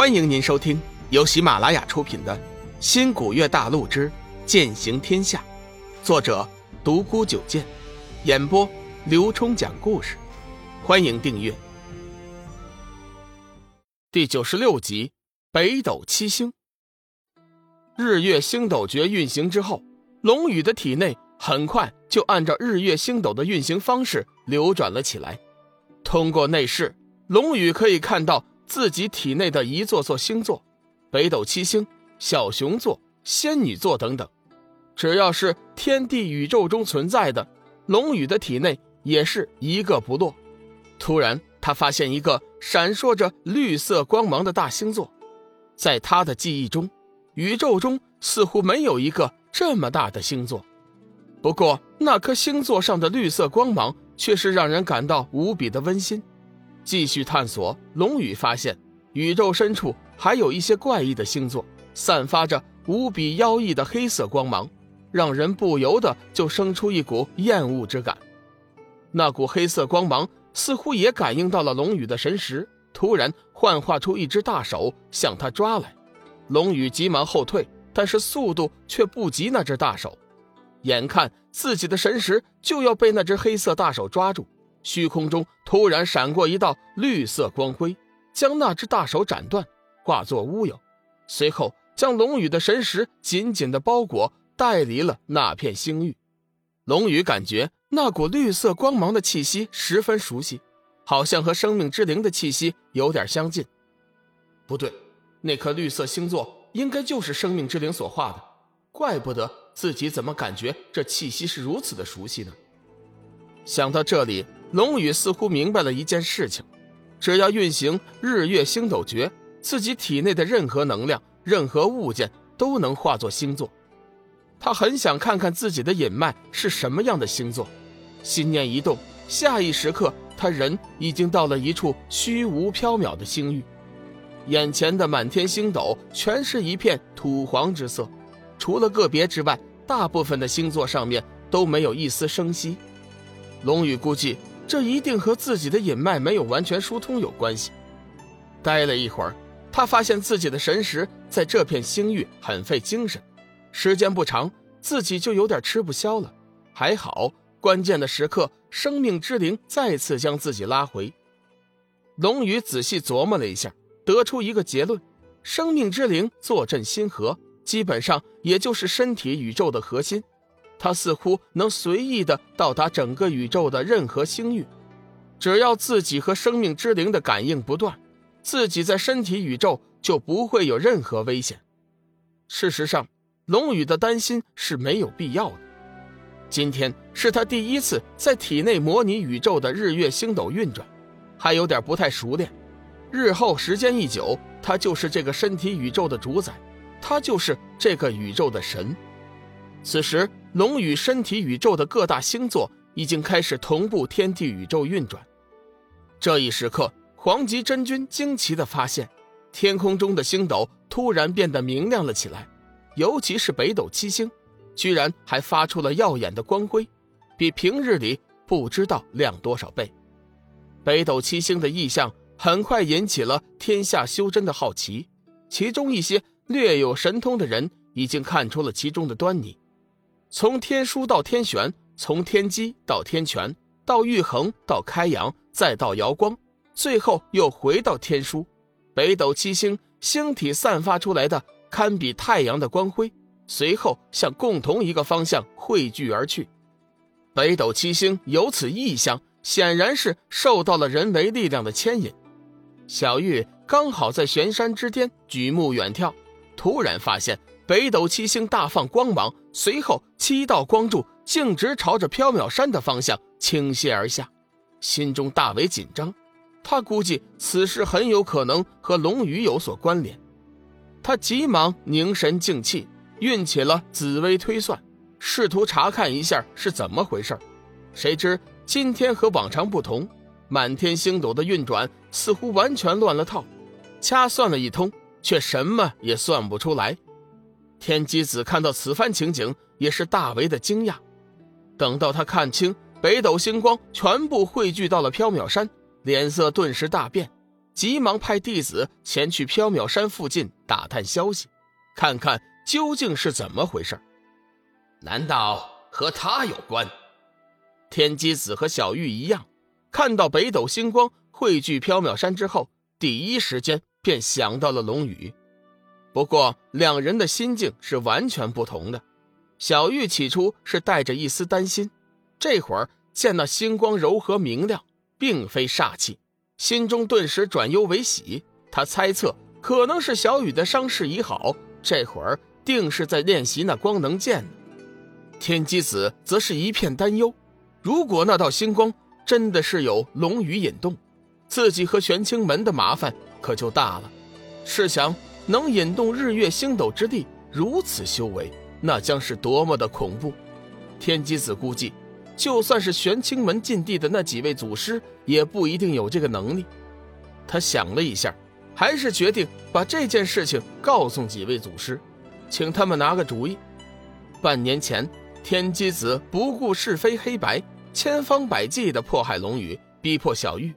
欢迎您收听由喜马拉雅出品的《新古月大陆之剑行天下》，作者独孤九剑，演播刘冲讲故事。欢迎订阅。第九十六集：北斗七星。日月星斗诀运行之后，龙宇的体内很快就按照日月星斗的运行方式流转了起来。通过内视，龙宇可以看到。自己体内的一座座星座，北斗七星、小熊座、仙女座等等，只要是天地宇宙中存在的，龙宇的体内也是一个不落。突然，他发现一个闪烁着绿色光芒的大星座，在他的记忆中，宇宙中似乎没有一个这么大的星座。不过，那颗星座上的绿色光芒却是让人感到无比的温馨。继续探索，龙宇发现宇宙深处还有一些怪异的星座，散发着无比妖异的黑色光芒，让人不由得就生出一股厌恶之感。那股黑色光芒似乎也感应到了龙宇的神识，突然幻化出一只大手向他抓来。龙宇急忙后退，但是速度却不及那只大手。眼看自己的神识就要被那只黑色大手抓住。虚空中突然闪过一道绿色光辉，将那只大手斩断，化作乌有。随后将龙宇的神识紧紧的包裹，带离了那片星域。龙宇感觉那股绿色光芒的气息十分熟悉，好像和生命之灵的气息有点相近。不对，那颗绿色星座应该就是生命之灵所化的，怪不得自己怎么感觉这气息是如此的熟悉呢？想到这里。龙宇似乎明白了一件事情：只要运行日月星斗诀，自己体内的任何能量、任何物件都能化作星座。他很想看看自己的隐脉是什么样的星座。心念一动，下一时刻，他人已经到了一处虚无缥缈的星域。眼前的满天星斗全是一片土黄之色，除了个别之外，大部分的星座上面都没有一丝生息。龙宇估计。这一定和自己的隐脉没有完全疏通有关系。待了一会儿，他发现自己的神识在这片星域很费精神，时间不长，自己就有点吃不消了。还好，关键的时刻，生命之灵再次将自己拉回。龙宇仔细琢磨了一下，得出一个结论：生命之灵坐镇星河，基本上也就是身体宇宙的核心。他似乎能随意的到达整个宇宙的任何星域，只要自己和生命之灵的感应不断，自己在身体宇宙就不会有任何危险。事实上，龙宇的担心是没有必要的。今天是他第一次在体内模拟宇宙的日月星斗运转，还有点不太熟练。日后时间一久，他就是这个身体宇宙的主宰，他就是这个宇宙的神。此时。龙宇身体宇宙的各大星座已经开始同步天地宇宙运转。这一时刻，黄极真君惊奇地发现，天空中的星斗突然变得明亮了起来，尤其是北斗七星，居然还发出了耀眼的光辉，比平日里不知道亮多少倍。北斗七星的异象很快引起了天下修真的好奇，其中一些略有神通的人已经看出了其中的端倪。从天枢到天玄，从天机到天权，到玉衡，到开阳，再到瑶光，最后又回到天枢。北斗七星星体散发出来的堪比太阳的光辉，随后向共同一个方向汇聚而去。北斗七星有此异象，显然是受到了人为力量的牵引。小玉刚好在玄山之巅举目远眺，突然发现。北斗七星大放光芒，随后七道光柱径直朝着缥缈山的方向倾泻而下，心中大为紧张。他估计此事很有可能和龙鱼有所关联，他急忙凝神静气，运起了紫微推算，试图查看一下是怎么回事。谁知今天和往常不同，满天星斗的运转似乎完全乱了套，掐算了一通，却什么也算不出来。天机子看到此番情景，也是大为的惊讶。等到他看清北斗星光全部汇聚到了缥缈山，脸色顿时大变。急忙派弟子前去缥缈山附近打探消息，看看究竟是怎么回事。难道和他有关？天机子和小玉一样，看到北斗星光汇聚缥缈山之后，第一时间便想到了龙宇。不过，两人的心境是完全不同的。小玉起初是带着一丝担心，这会儿见那星光柔和明亮，并非煞气，心中顿时转忧为喜。他猜测可能是小雨的伤势已好，这会儿定是在练习那光能剑。天机子则是一片担忧，如果那道星光真的是有龙羽引动，自己和玄清门的麻烦可就大了。试想，能引动日月星斗之地，如此修为。那将是多么的恐怖！天机子估计，就算是玄清门禁地的那几位祖师，也不一定有这个能力。他想了一下，还是决定把这件事情告诉几位祖师，请他们拿个主意。半年前，天机子不顾是非黑白，千方百计地迫害龙宇，逼迫小玉，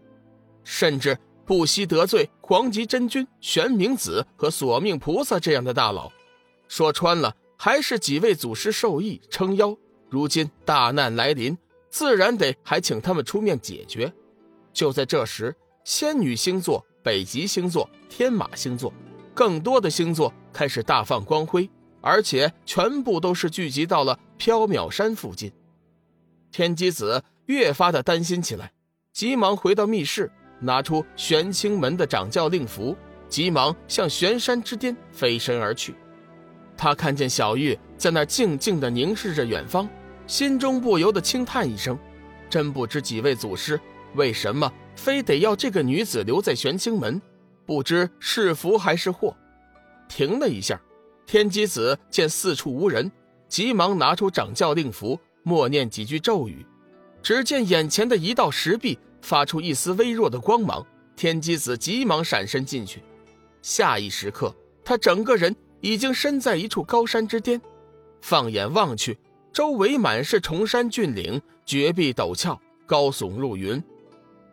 甚至不惜得罪黄极真君、玄冥子和索命菩萨这样的大佬。说穿了。还是几位祖师授意撑腰，如今大难来临，自然得还请他们出面解决。就在这时，仙女星座、北极星座、天马星座，更多的星座开始大放光辉，而且全部都是聚集到了缥缈山附近。天机子越发的担心起来，急忙回到密室，拿出玄清门的掌教令符，急忙向玄山之巅飞身而去。他看见小玉在那静静地凝视着远方，心中不由得轻叹一声：“真不知几位祖师为什么非得要这个女子留在玄清门，不知是福还是祸。”停了一下，天机子见四处无人，急忙拿出掌教令符，默念几句咒语。只见眼前的一道石壁发出一丝微弱的光芒，天机子急忙闪身进去。下一时刻，他整个人。已经身在一处高山之巅，放眼望去，周围满是崇山峻岭，绝壁陡峭，高耸入云。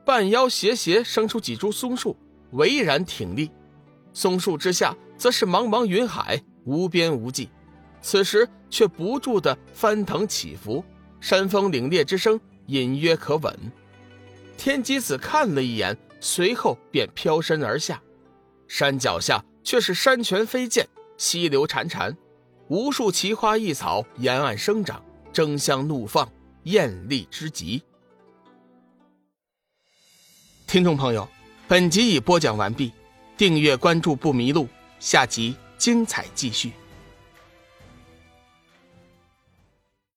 半腰斜斜生出几株松树，巍然挺立。松树之下，则是茫茫云海，无边无际。此时却不住的翻腾起伏，山峰凛冽之声隐约可闻。天机子看了一眼，随后便飘身而下。山脚下却是山泉飞溅。溪流潺潺，无数奇花异草沿岸生长，争相怒放，艳丽之极。听众朋友，本集已播讲完毕，订阅关注不迷路，下集精彩继续。